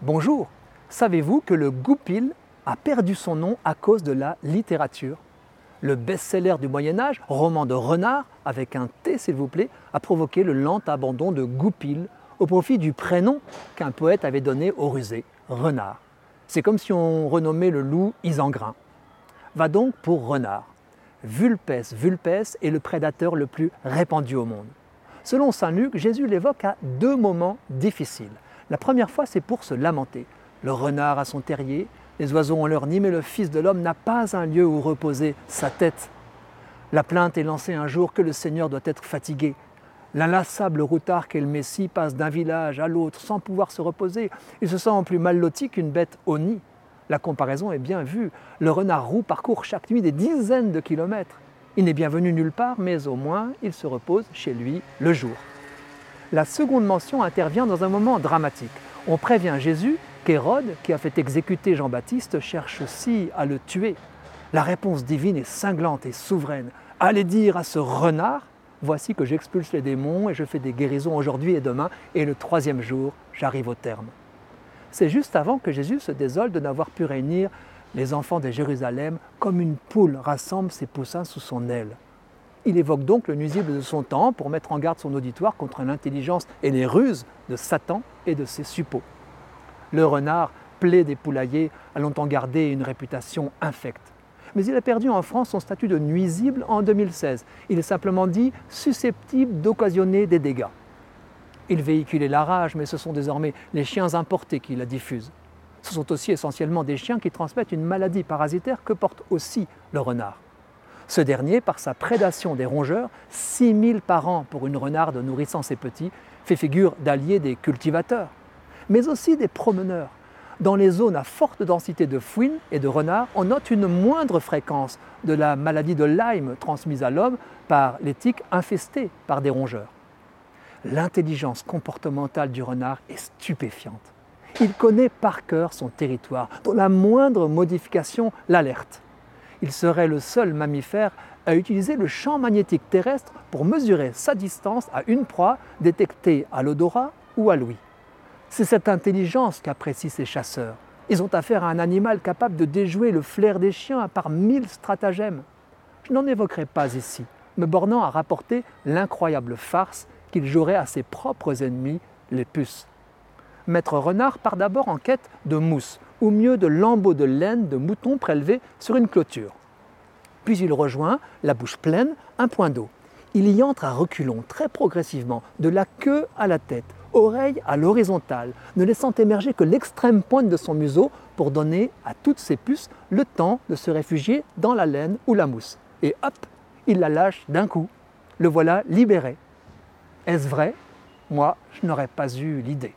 Bonjour, savez-vous que le goupil a perdu son nom à cause de la littérature? Le best-seller du Moyen Âge, roman de renard, avec un T s'il vous plaît, a provoqué le lent abandon de goupil au profit du prénom qu'un poète avait donné au rusé, renard. C'est comme si on renommait le loup Isengrin. Va donc pour renard. Vulpes vulpes est le prédateur le plus répandu au monde. Selon Saint Luc, Jésus l'évoque à deux moments difficiles. La première fois, c'est pour se lamenter. Le renard a son terrier, les oiseaux ont leur nid, mais le Fils de l'homme n'a pas un lieu où reposer sa tête. La plainte est lancée un jour que le Seigneur doit être fatigué. L'inlassable routard qu'est le Messie passe d'un village à l'autre sans pouvoir se reposer. Il se sent plus mal loti qu'une bête au nid. La comparaison est bien vue. Le renard roux parcourt chaque nuit des dizaines de kilomètres. Il n'est bienvenu nulle part, mais au moins il se repose chez lui le jour. La seconde mention intervient dans un moment dramatique. On prévient Jésus qu'Hérode, qui a fait exécuter Jean-Baptiste, cherche aussi à le tuer. La réponse divine est cinglante et souveraine. Allez dire à ce renard, voici que j'expulse les démons et je fais des guérisons aujourd'hui et demain, et le troisième jour, j'arrive au terme. C'est juste avant que Jésus se désole de n'avoir pu réunir les enfants de Jérusalem comme une poule rassemble ses poussins sous son aile. Il évoque donc le nuisible de son temps pour mettre en garde son auditoire contre l'intelligence et les ruses de Satan et de ses suppôts. Le renard, plaie des poulaillers, a longtemps gardé une réputation infecte. Mais il a perdu en France son statut de nuisible en 2016. Il est simplement dit susceptible d'occasionner des dégâts. Il véhiculait la rage, mais ce sont désormais les chiens importés qui la diffusent. Ce sont aussi essentiellement des chiens qui transmettent une maladie parasitaire que porte aussi le renard. Ce dernier, par sa prédation des rongeurs, 6000 par an pour une renarde nourrissant ses petits, fait figure d'allié des cultivateurs, mais aussi des promeneurs. Dans les zones à forte densité de fouines et de renards, on note une moindre fréquence de la maladie de Lyme transmise à l'homme par les tiques infestées par des rongeurs. L'intelligence comportementale du renard est stupéfiante. Il connaît par cœur son territoire, dont la moindre modification l'alerte. Il serait le seul mammifère à utiliser le champ magnétique terrestre pour mesurer sa distance à une proie détectée à l'odorat ou à l'ouïe. C'est cette intelligence qu'apprécient ces chasseurs. Ils ont affaire à un animal capable de déjouer le flair des chiens par mille stratagèmes. Je n'en évoquerai pas ici, me bornant à rapporter l'incroyable farce qu'il jouerait à ses propres ennemis, les puces. Maître Renard part d'abord en quête de mousse, ou mieux de lambeaux de laine de mouton prélevés sur une clôture. Puis il rejoint, la bouche pleine, un point d'eau. Il y entre à reculons, très progressivement, de la queue à la tête, oreille à l'horizontale, ne laissant émerger que l'extrême pointe de son museau pour donner à toutes ses puces le temps de se réfugier dans la laine ou la mousse. Et hop, il la lâche d'un coup. Le voilà libéré. Est-ce vrai? Moi, je n'aurais pas eu l'idée.